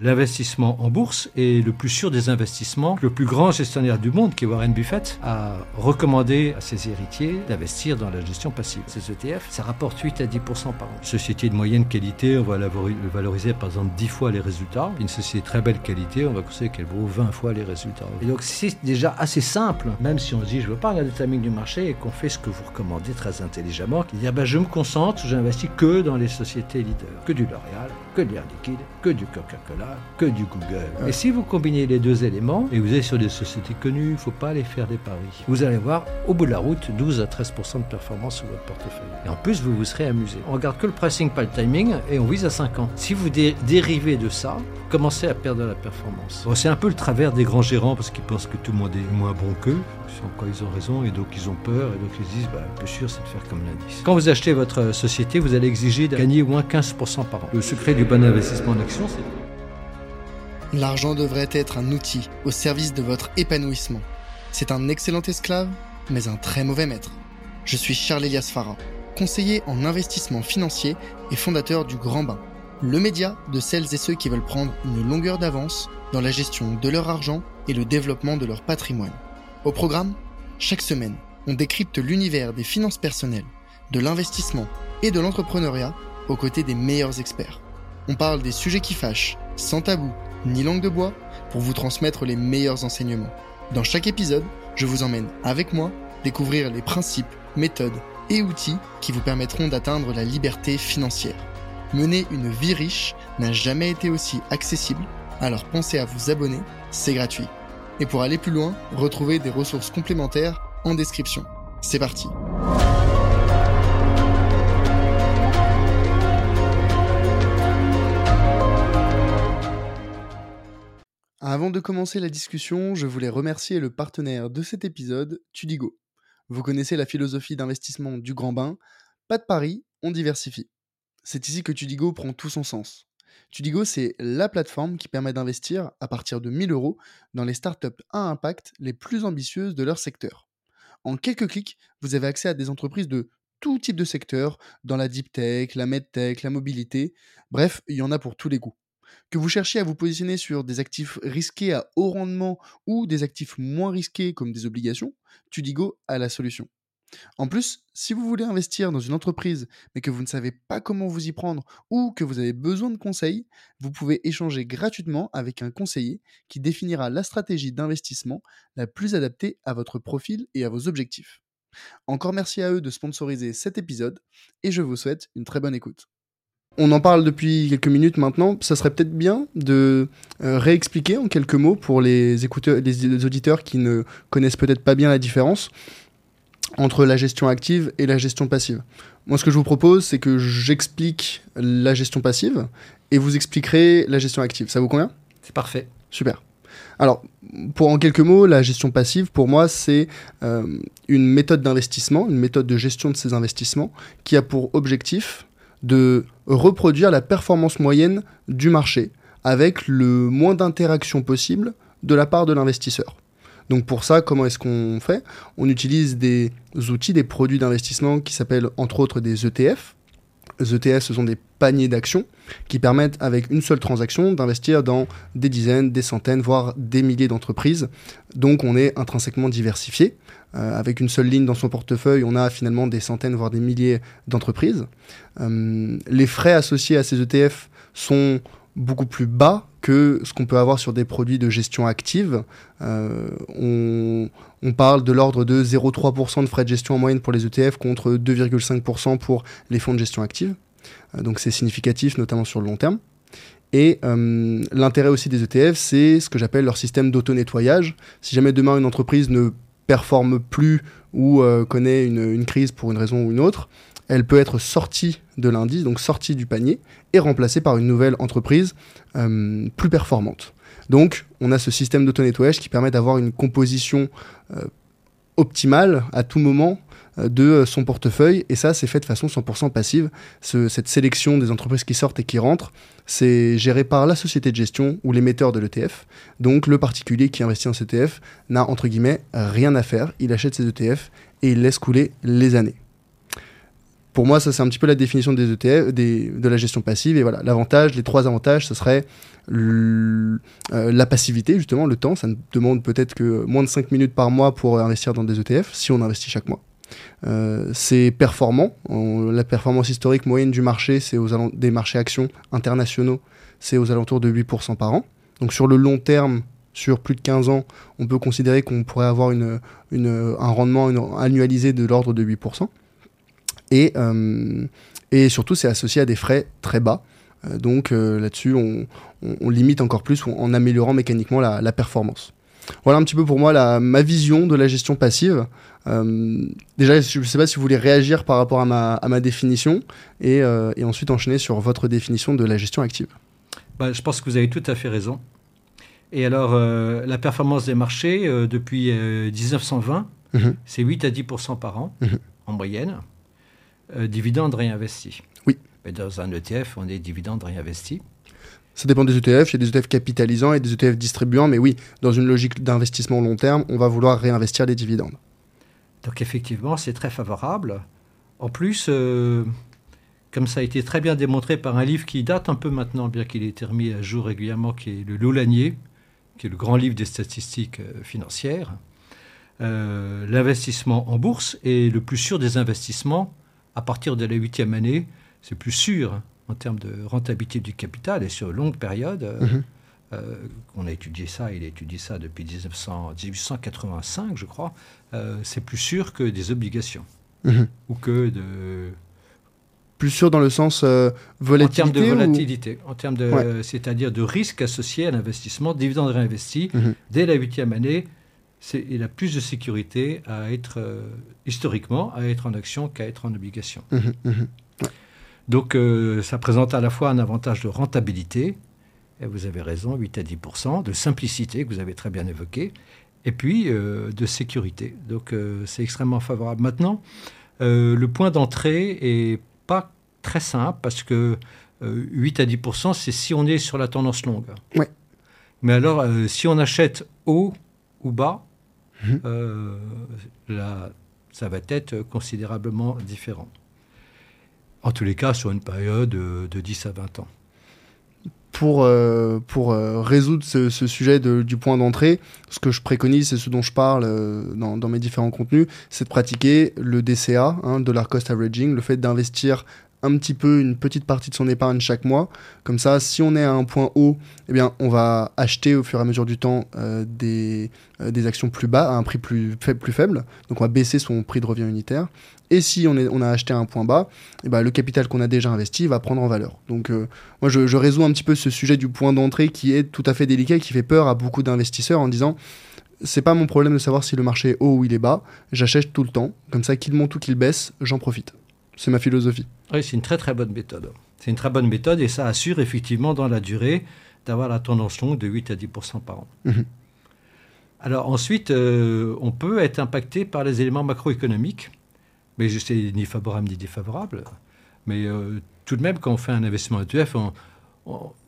L'investissement en bourse est le plus sûr des investissements. Le plus grand gestionnaire du monde, qui est Warren Buffett, a recommandé à ses héritiers d'investir dans la gestion passive. Ces ETF, ça rapporte 8 à 10% par an. Une société de moyenne qualité, on va la valoriser par exemple 10 fois les résultats. Une société de très belle qualité, on va considérer qu'elle vaut 20 fois les résultats. Et donc c'est déjà assez simple, même si on se dit je ne veux pas regarder le timing du marché et qu'on fait ce que vous recommandez très intelligemment, qui dire ben, je me concentre, j'investis que dans les sociétés leaders, que du L'Oréal, que de l'Air Liquide, que du Coca-Cola que du Google. Et si vous combinez les deux éléments, et vous êtes sur des sociétés connues, il ne faut pas aller faire des paris. Vous allez voir, au bout de la route, 12 à 13% de performance sur votre portefeuille. Et en plus, vous vous serez amusé. On regarde que le pricing, pas le timing, et on vise à 5 ans. Si vous dérivez de ça, commencez à perdre la performance. c'est un peu le travers des grands gérants, parce qu'ils pensent que tout le monde est moins bon qu'eux. Quoi ils ont raison, et donc ils ont peur, et donc ils se disent, bah, le plus sûr, c'est de faire comme l'indice. Quand vous achetez votre société, vous allez exiger de gagner au moins 15% par an. Le secret du bon investissement en action, c'est L'argent devrait être un outil au service de votre épanouissement. C'est un excellent esclave, mais un très mauvais maître. Je suis Charles Elias Farah, conseiller en investissement financier et fondateur du Grand Bain, le média de celles et ceux qui veulent prendre une longueur d'avance dans la gestion de leur argent et le développement de leur patrimoine. Au programme, chaque semaine, on décrypte l'univers des finances personnelles, de l'investissement et de l'entrepreneuriat aux côtés des meilleurs experts. On parle des sujets qui fâchent, sans tabou ni langue de bois pour vous transmettre les meilleurs enseignements. Dans chaque épisode, je vous emmène avec moi découvrir les principes, méthodes et outils qui vous permettront d'atteindre la liberté financière. Mener une vie riche n'a jamais été aussi accessible, alors pensez à vous abonner, c'est gratuit. Et pour aller plus loin, retrouvez des ressources complémentaires en description. C'est parti Avant de commencer la discussion, je voulais remercier le partenaire de cet épisode, Tudigo. Vous connaissez la philosophie d'investissement du grand bain, pas de pari, on diversifie. C'est ici que Tudigo prend tout son sens. Tudigo, c'est la plateforme qui permet d'investir à partir de 1000 euros dans les startups à impact les plus ambitieuses de leur secteur. En quelques clics, vous avez accès à des entreprises de tout type de secteur, dans la deep tech, la medtech, la mobilité, bref, il y en a pour tous les goûts. Que vous cherchiez à vous positionner sur des actifs risqués à haut rendement ou des actifs moins risqués comme des obligations, Tudigo a la solution. En plus, si vous voulez investir dans une entreprise mais que vous ne savez pas comment vous y prendre ou que vous avez besoin de conseils, vous pouvez échanger gratuitement avec un conseiller qui définira la stratégie d'investissement la plus adaptée à votre profil et à vos objectifs. Encore merci à eux de sponsoriser cet épisode et je vous souhaite une très bonne écoute. On en parle depuis quelques minutes maintenant. Ça serait peut-être bien de euh, réexpliquer en quelques mots pour les, écouteurs, les auditeurs qui ne connaissent peut-être pas bien la différence entre la gestion active et la gestion passive. Moi, ce que je vous propose, c'est que j'explique la gestion passive et vous expliquerez la gestion active. Ça vous convient? C'est parfait. Super. Alors, pour en quelques mots, la gestion passive, pour moi, c'est euh, une méthode d'investissement, une méthode de gestion de ces investissements qui a pour objectif de reproduire la performance moyenne du marché avec le moins d'interaction possible de la part de l'investisseur. Donc pour ça, comment est-ce qu'on fait? On utilise des outils, des produits d'investissement qui s'appellent entre autres des ETF. ETF, ce sont des paniers d'actions qui permettent avec une seule transaction d'investir dans des dizaines, des centaines, voire des milliers d'entreprises. Donc on est intrinsèquement diversifié. Euh, avec une seule ligne dans son portefeuille, on a finalement des centaines, voire des milliers d'entreprises. Euh, les frais associés à ces ETF sont beaucoup plus bas que ce qu'on peut avoir sur des produits de gestion active. Euh, on, on, parle de l'ordre de 0,3% de frais de gestion en moyenne pour les ETF contre 2,5% pour les fonds de gestion active. donc c'est significatif, notamment sur le long terme. Et l'intérêt aussi des ETF, c'est ce que j'appelle leur système d'auto-nettoyage. Si jamais demain une entreprise ne performe plus ou euh, connaît une, crise pour une raison ou une autre, elle peut être sortie de l'indice, donc sortie du panier, et remplacée par une nouvelle entreprise euh, plus performante. Donc, on a ce système d'auto-nettoyage qui permet d'avoir une composition euh, optimale à tout moment de euh, son portefeuille. Et ça, c'est fait de façon 100% passive. cette sélection des entreprises qui sortent et qui rentrent, c'est géré par la société de gestion ou l'émetteur de l'ETF. Donc le particulier qui investit en cet ETF n'a entre guillemets rien à faire. Il achète ses ETF et il laisse couler les années. pour moi, ça c'est un petit peu la définition des ETF, de la gestion passive. Et voilà, l'avantage, les trois avantages, ce serait euh, la passivité, justement, le temps. Ça demande peut-être que moins de 5 minutes par mois pour investir dans des ETF, si on investit chaque mois. Euh, c'est performant. la performance historique moyenne du marché, c'est aux des marchés actions internationaux, c'est aux alentours de 8% par an. Donc sur le long terme, sur plus de 15 ans, on peut considérer qu'on pourrait avoir une, un rendement annualisé de l'ordre de 8%. Et, euh, et surtout, c'est associé à des frais très bas. Euh, donc là-dessus, on, limite encore plus en améliorant mécaniquement la performance. Voilà un petit peu pour moi la, ma vision de la gestion passive. Euh, déjà, je ne sais pas si vous voulez réagir par rapport à ma, à ma définition et, euh, et, ensuite enchaîner sur votre définition de la gestion active. Bah, je pense que vous avez tout à fait raison. Et alors, euh, la performance des marchés depuis 1920, mhm. c'est 8 à 10 par an mhm. en moyenne. dividendes réinvestis. Oui. Mais dans un ETF, on est dividendes réinvestis. Ça dépend des ETF. Il y a des ETF capitalisants et des ETF distribuants, mais oui, dans une logique d'investissement long terme, on va vouloir réinvestir les dividendes. Donc effectivement, c'est très favorable. En plus, euh, comme ça a été très bien démontré par un livre qui date un peu maintenant, bien qu'il ait été remis à jour régulièrement, qui est le Lolanier, qui est le grand livre des statistiques euh, financières, euh, l'investissement en bourse est le plus sûr des investissements à partir de la huitième année. C'est plus sûr en termes de rentabilité du capital et sur longue période. Euh, mhm. euh, on a étudié ça, il a étudié ça depuis 1885, je crois. Euh, c'est plus sûr que des obligations mhm. ou que de plus sûr dans le sens volatilité En termes de volatilité, en termes de, c'est-à-dire de risque associé à l'investissement, dividende réinvesti, mhm. dès la huitième année, il a plus de sécurité à être, historiquement, à être en action qu'à être en obligation. Donc euh, ça présente à la fois un avantage de rentabilité, et vous avez raison, 8 à 10% de simplicité que vous avez très bien évoqué, et puis euh, de sécurité. Donc euh, c'est extrêmement favorable. Maintenant, le point d'entrée est pas très simple parce que 8 à 10% c'est si on est sur la tendance longue. Ouais. Mais alors, si on achète haut ou bas, mhm. là, ça va être considérablement différent. En tous les cas, sur une période de 10 à 20 ans. Pour, euh, pour euh, résoudre ce, sujet du point d'entrée, ce que je préconise, c'est ce dont je parle euh, dans, mes différents contenus, c'est de pratiquer le DCA, hein, Dollar Cost Averaging, le fait d'investir un petit peu une petite partie de son épargne chaque mois. Comme ça, si on est à un point haut, eh bien, on va acheter au fur et à mesure du temps des, des actions plus bas, à un prix plus faible, plus faible. Donc on va baisser son prix de revient unitaire. Et si on, est, on a acheté un point bas, eh ben, le capital qu'on a déjà investi va prendre en valeur. Donc euh, moi je, je, résous un petit peu ce sujet du point d'entrée qui est tout à fait délicat et qui fait peur à beaucoup d'investisseurs en disant c'est pas mon problème de savoir si le marché est haut ou il est bas, j'achète tout le temps, comme ça qu'il monte ou qu'il baisse, j'en profite. C'est ma philosophie. Oui, c'est une très très bonne méthode. C'est une très bonne méthode et ça assure effectivement dans la durée d'avoir la tendance longue de 8 à 10% par an. Mhm. Alors ensuite, euh, on peut être impacté par les éléments macroéconomiques mais je sais ni favorable ni défavorable. Mais euh, tout de même, quand on fait un investissement ETF,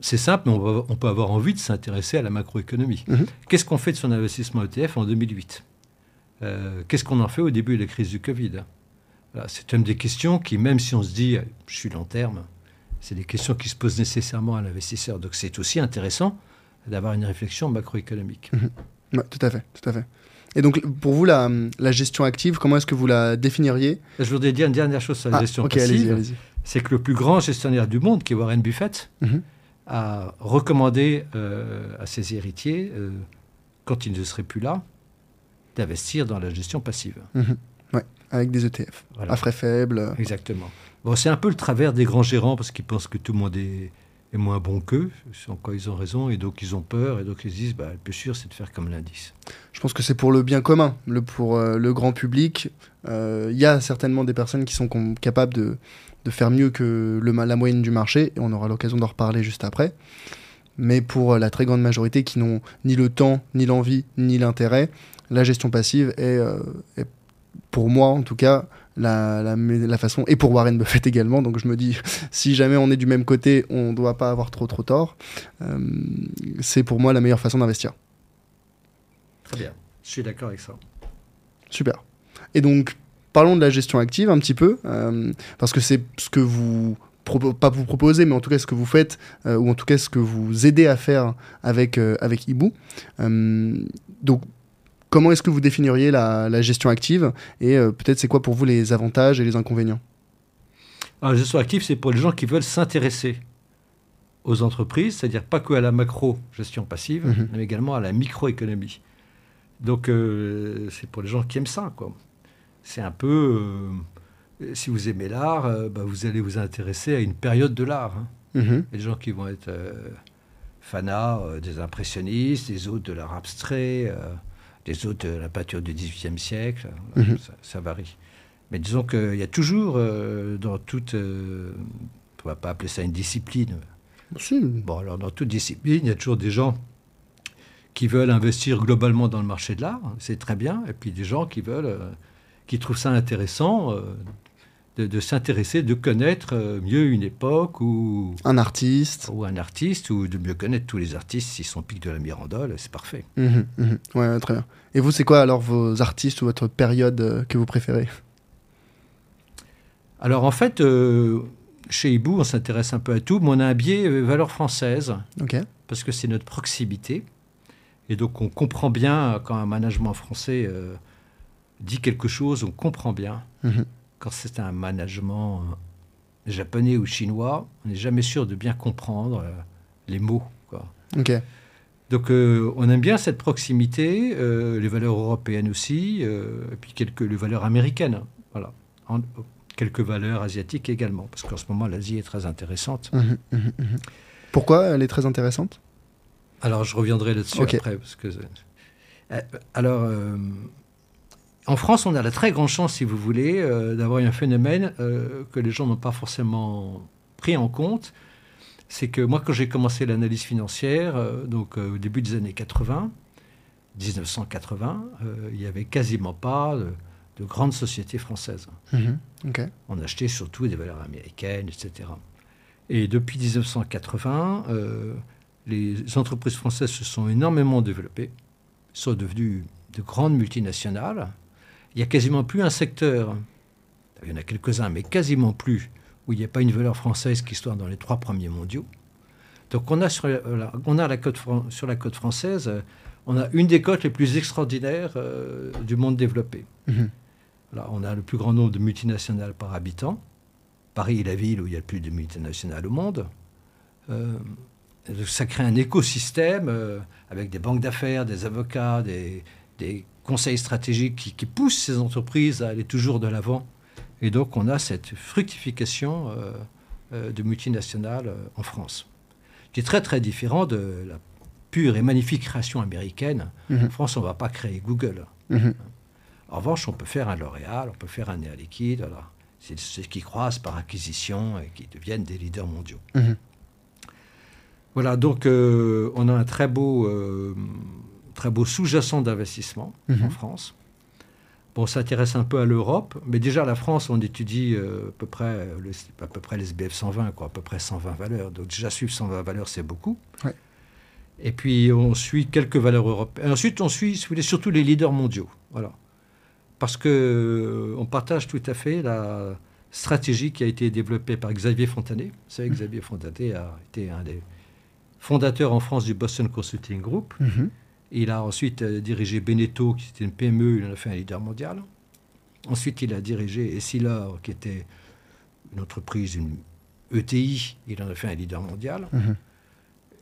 c'est simple, mais on, peut avoir envie de s'intéresser à la macroéconomie. Mhm. Qu'est-ce qu'on fait de son investissement ETF en 2008 euh, Qu'est-ce qu'on en fait au début de la crise du Covid? C'est une des questions qui, même si on se dit, je suis long terme, c'est des questions qui se posent nécessairement à l'investisseur. Donc c'est aussi intéressant d'avoir une réflexion macroéconomique. Mhm. tout à fait, tout à fait. Et donc, pour vous, la, gestion active, comment est-ce que vous la définiriez? Je voudrais dire une dernière chose sur la ah, gestion passive. C'est que le plus grand gestionnaire du monde, qui est Warren Buffett, mhm. a recommandé euh, à ses héritiers, euh, quand il ne serait plus là, d'investir dans la gestion passive. Mhm. Oui, avec des ETF, à frais faibles. Exactement. Bon, c'est un peu le travers des grands gérants, parce qu'ils pensent que tout le monde est est moins bon qu'eux, en quoi ils ont raison, et donc ils ont peur, et donc ils se disent, bah, le plus sûr, c'est de faire comme l'indice. Je pense que c'est pour le bien commun, le, pour euh, le grand public. Euh, il y a certainement des personnes qui sont capables de, de, faire mieux que le, la moyenne du marché, et on aura l'occasion d'en reparler juste après. Mais pour euh, la très grande majorité qui n'ont ni le temps, ni l'envie, ni l'intérêt, la gestion passive est, est, pour moi en tout cas, la, la, façon, et pour Warren Buffett également, donc je me dis, si jamais on est du même côté, on ne doit pas avoir trop trop tort, euh, c'est pour moi la meilleure façon d'investir. Très bien, je suis d'accord avec ça. Super. Et donc, parlons de la gestion active un petit peu, euh, parce que c'est ce que vous pas vous proposez, mais en tout cas ce que vous faites, euh, ou en tout cas ce que vous aidez à faire avec, euh, avec Ibu. donc, comment est-ce que vous définiriez la, la gestion active et peut-être c'est quoi pour vous les avantages et les inconvénients? Alors, La gestion active, c'est pour les gens qui veulent s'intéresser aux entreprises, c'est-à-dire pas que à la macro gestion passive, mhm. mais également à la microéconomie. Donc c'est pour les gens qui aiment ça, quoi c'est un peu. Euh, si vous aimez l'art, euh, bah, vous allez vous intéresser à une période de l'art. Hein. Mhm. Des gens qui vont être euh, fanats des impressionnistes, des autres de l'art abstrait, des autres la peinture du XVIIIe siècle. Mhm. ça, varie. Mais disons qu'il y a toujours dans toute. on ne va pas appeler ça une discipline. Bon, alors dans toute discipline, il y a toujours des gens qui veulent investir globalement dans le marché de l'art, c'est très bien, et puis des gens qui veulent qui trouvent ça intéressant euh, de, s'intéresser, de connaître euh, mieux une époque ou un artiste ou un artiste ou de mieux connaître tous les artistes s'ils sont pics de la Mirandole, c'est parfait. Mmh, mmh. Ouais, très bien. Et vous, c'est quoi alors vos artistes ou votre période euh, que vous préférez? Alors en fait, chez Hibou, on s'intéresse un peu à tout, mais on a un biais valeur française, parce que c'est notre proximité. Et donc on comprend bien quand un management français dit quelque chose, on comprend bien. Mhm. Quand c'est un management euh, japonais ou chinois, on n'est jamais sûr de bien comprendre euh, les mots. Quoi. Donc euh, on aime bien cette proximité, les valeurs européennes aussi, et puis quelques les valeurs américaines. Voilà. quelques valeurs asiatiques également, parce qu'en ce moment l'Asie est très intéressante. Mhm, mhm, Pourquoi elle est très intéressante? Alors je reviendrai là-dessus après. Parce que, alors en France, on a la très grande chance, si vous voulez, euh, d'avoir un phénomène euh, que les gens n'ont pas forcément pris en compte. C'est que moi, quand j'ai commencé l'analyse financière, euh, donc au début des années 80, 1980, il n'y avait quasiment pas de, grandes sociétés françaises. Mhm, on achetait surtout des valeurs américaines, etc. Et depuis 1980, les entreprises françaises se sont énormément développées, sont devenues de grandes multinationales il n'y a quasiment plus un secteur, il y en a quelques-uns, mais quasiment plus, où il n'y a pas une valeur française qui soit dans les trois premiers mondiaux. Donc on a sur la, on a la côte, sur la côte française, on a une des côtes les plus extraordinaires euh, du monde développé. Mhm. on a le plus grand nombre de multinationales par habitant. Paris est la ville où il y a le plus de multinationales au monde. Euh, ça crée un écosystème euh, avec des banques d'affaires, des avocats, des, des conseils stratégiques qui, poussent ces entreprises à aller toujours de l'avant. Et donc, on a cette fructification euh, euh, de multinationales euh, en France, qui est très, très différent de la pure et magnifique création américaine. Mhm. En France, on ne va pas créer Google. Mhm. En revanche, on peut faire un L'Oréal, on peut faire un Air Liquide. Voilà. C'est ceux qui croisent par acquisition et qui deviennent des leaders mondiaux. Mhm. Voilà, donc on a un très beau très beau sous-jacent d'investissement en mhm. France. Bon, on s'intéresse un peu à l'Europe, mais déjà la France, on étudie euh, à, peu près, à peu près les SBF 120, quoi, à peu près 120 valeurs. Donc déjà suivre 120 valeurs, c'est beaucoup. Et puis on suit quelques valeurs européennes. Ensuite, on suit surtout les leaders mondiaux. Voilà. Parce que euh, partage tout à fait la stratégie qui a été développée par Xavier Fontanet. Vous savez, mhm. Xavier Fontanet a été un des fondateurs en France du Boston Consulting Group. Mhm. Il a ensuite euh, dirigé Beneteau, qui était une PME, il en a fait un leader mondial. Ensuite, il a dirigé Essilor, qui était une entreprise, une ETI, il en a fait un leader mondial. Mhm.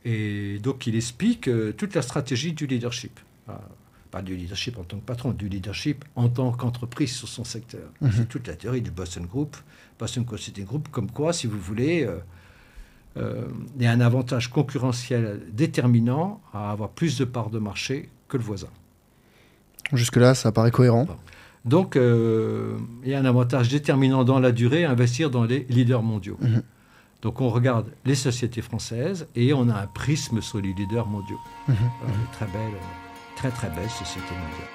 Et donc, il explique euh, toute la stratégie du leadership. pas du leadership en tant que patron, du leadership en tant qu'entreprise sur son secteur. Mhm. C'est toute la théorie du Boston Group, Boston Consulting Group, comme quoi, si vous voulez, euh, il y a un avantage concurrentiel déterminant à avoir plus de parts de marché que le voisin. Jusque-là, ça paraît cohérent. Donc, euh, il y a un avantage déterminant dans la durée à investir dans les leaders mondiaux. Mhm. Donc, on regarde les sociétés françaises et on a un prisme sur les leaders mondiaux. Mhm. très belles, très très belles sociétés mondiales.